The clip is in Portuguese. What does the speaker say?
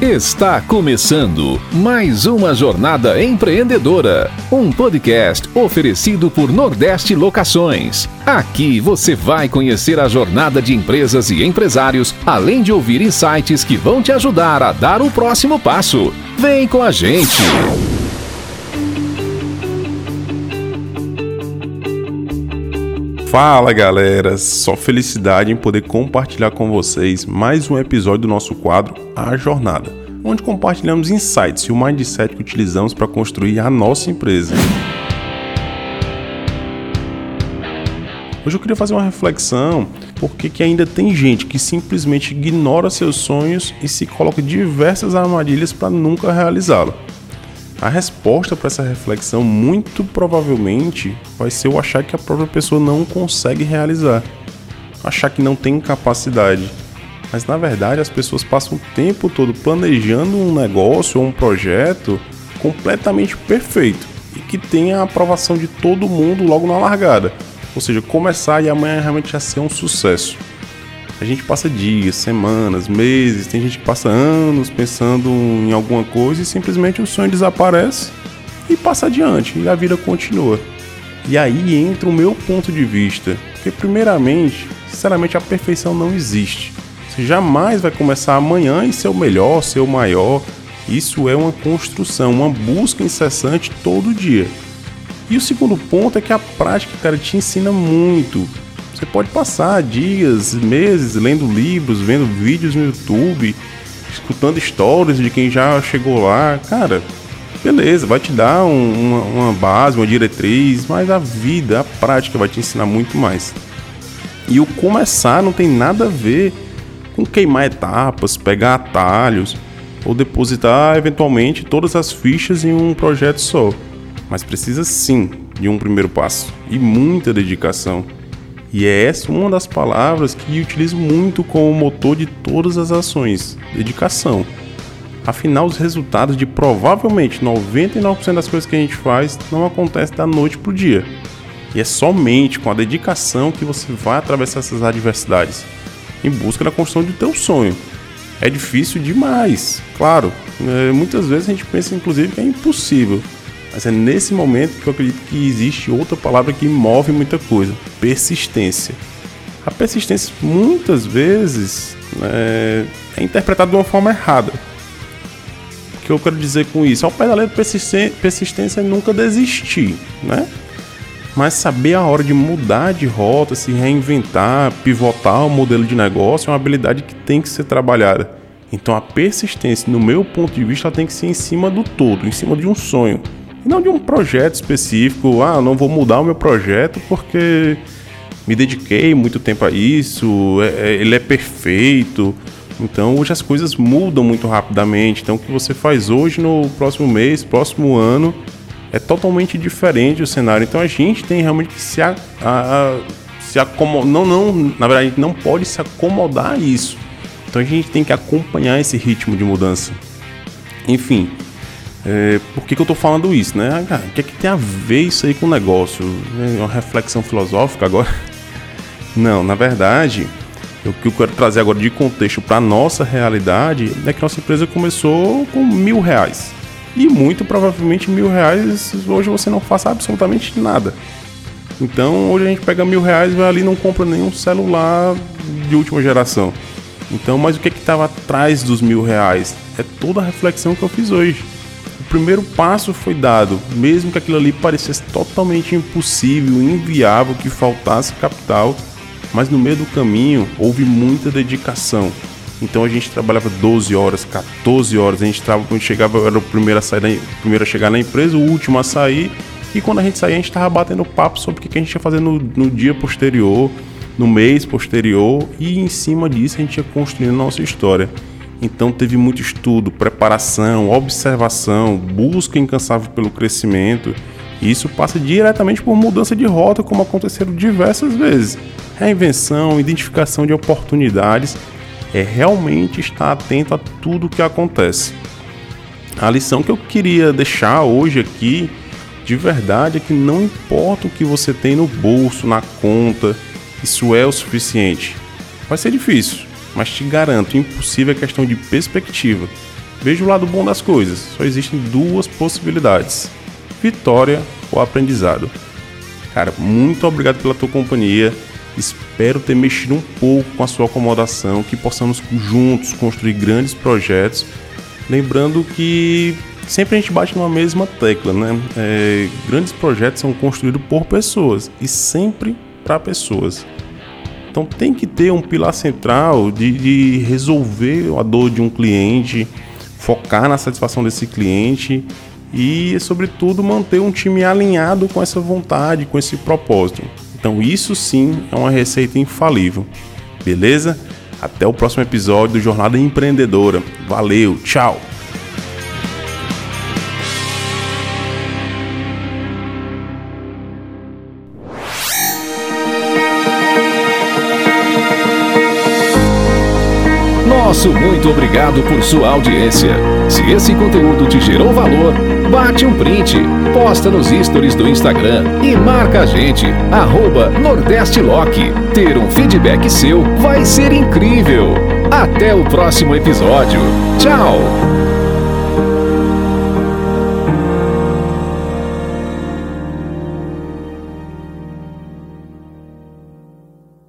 Está começando mais uma jornada empreendedora, um podcast oferecido por Nordeste Locações. Aqui você vai conhecer a jornada de empresas e empresários, além de ouvir insights que vão te ajudar a dar o próximo passo. Vem com a gente! Fala galera, só felicidade em poder compartilhar com vocês mais um episódio do nosso quadro A Jornada, onde compartilhamos insights e o mindset que utilizamos para construir a nossa empresa. Hoje eu queria fazer uma reflexão porque que ainda tem gente que simplesmente ignora seus sonhos e se coloca diversas armadilhas para nunca realizá-lo. A resposta para essa reflexão, muito provavelmente, vai ser o achar que a própria pessoa não consegue realizar, achar que não tem capacidade. Mas na verdade, as pessoas passam o tempo todo planejando um negócio ou um projeto completamente perfeito e que tenha a aprovação de todo mundo logo na largada. Ou seja, começar e amanhã realmente já ser um sucesso. A gente passa dias, semanas, meses, tem gente que passa anos pensando em alguma coisa e simplesmente o sonho desaparece e passa adiante e a vida continua. E aí entra o meu ponto de vista, porque primeiramente, sinceramente a perfeição não existe. Você jamais vai começar amanhã e ser o melhor, ser o maior. Isso é uma construção, uma busca incessante todo dia. E o segundo ponto é que a prática, cara, te ensina muito. Você pode passar dias, meses lendo livros, vendo vídeos no YouTube, escutando histórias de quem já chegou lá. Cara, beleza, vai te dar um, uma, uma base, uma diretriz, mas a vida, a prática vai te ensinar muito mais. E o começar não tem nada a ver com queimar etapas, pegar atalhos ou depositar eventualmente todas as fichas em um projeto só. Mas precisa sim de um primeiro passo e muita dedicação. E é essa uma das palavras que utilizo muito como motor de todas as ações: dedicação. Afinal, os resultados de provavelmente 99% das coisas que a gente faz não acontecem da noite para o dia. E é somente com a dedicação que você vai atravessar essas adversidades em busca da construção do teu sonho. É difícil demais, claro. É, muitas vezes a gente pensa, inclusive, que é impossível. Mas é nesse momento que eu acredito que existe outra palavra que move muita coisa: persistência. A persistência muitas vezes é, é interpretada de uma forma errada. O que eu quero dizer com isso? Ao pé da letra, persistência é nunca desistir, né? Mas saber a hora de mudar de rota, se reinventar, pivotar o modelo de negócio é uma habilidade que tem que ser trabalhada. Então a persistência, no meu ponto de vista, ela tem que ser em cima do todo, em cima de um sonho não de um projeto específico. Ah, não vou mudar o meu projeto porque me dediquei muito tempo a isso, é, é, ele é perfeito. Então hoje as coisas mudam muito rapidamente. Então o que você faz hoje no próximo mês, próximo ano, é totalmente diferente o cenário. Então a gente tem realmente que se, a, a, se acomodar. Não, não, na verdade, não pode se acomodar a isso. Então a gente tem que acompanhar esse ritmo de mudança. Enfim, é, por que, que eu estou falando isso, né? Ah, o que, é que tem a ver isso aí com o negócio? É uma reflexão filosófica agora? Não, na verdade, o que eu quero trazer agora de contexto para nossa realidade é que nossa empresa começou com mil reais. E muito provavelmente mil reais hoje você não faça absolutamente nada. Então hoje a gente pega mil reais vai ali e não compra nenhum celular de última geração. Então, mas o que é estava atrás dos mil reais? É toda a reflexão que eu fiz hoje primeiro passo foi dado, mesmo que aquilo ali parecesse totalmente impossível, inviável, que faltasse capital, mas no meio do caminho houve muita dedicação. Então a gente trabalhava 12 horas, 14 horas, a gente trabalhava quando chegava, era o primeiro a, sair da, primeiro a chegar na empresa, o último a sair, e quando a gente saía, a gente estava batendo papo sobre o que a gente ia fazer no, no dia posterior, no mês posterior, e em cima disso a gente ia construindo a nossa história. Então teve muito estudo, preparação, observação, busca incansável pelo crescimento. E isso passa diretamente por mudança de rota, como aconteceram diversas vezes. Reinvenção, identificação de oportunidades, é realmente estar atento a tudo o que acontece. A lição que eu queria deixar hoje aqui, de verdade, é que não importa o que você tem no bolso, na conta, isso é o suficiente. Vai ser difícil, mas te garanto, impossível é questão de perspectiva. Veja o lado bom das coisas. Só existem duas possibilidades: vitória ou aprendizado. Cara, muito obrigado pela tua companhia. Espero ter mexido um pouco com a sua acomodação, que possamos juntos construir grandes projetos. Lembrando que sempre a gente bate numa mesma tecla, né? É, grandes projetos são construídos por pessoas e sempre para pessoas. Então tem que ter um pilar central de, de resolver a dor de um cliente, focar na satisfação desse cliente e, sobretudo, manter um time alinhado com essa vontade, com esse propósito. Então, isso sim é uma receita infalível. Beleza? Até o próximo episódio do Jornada Empreendedora. Valeu, tchau! Nosso muito obrigado por sua audiência. Se esse conteúdo te gerou valor, bate um print, posta nos stories do Instagram e marca a gente, arroba. Ter um feedback seu vai ser incrível. Até o próximo episódio. Tchau!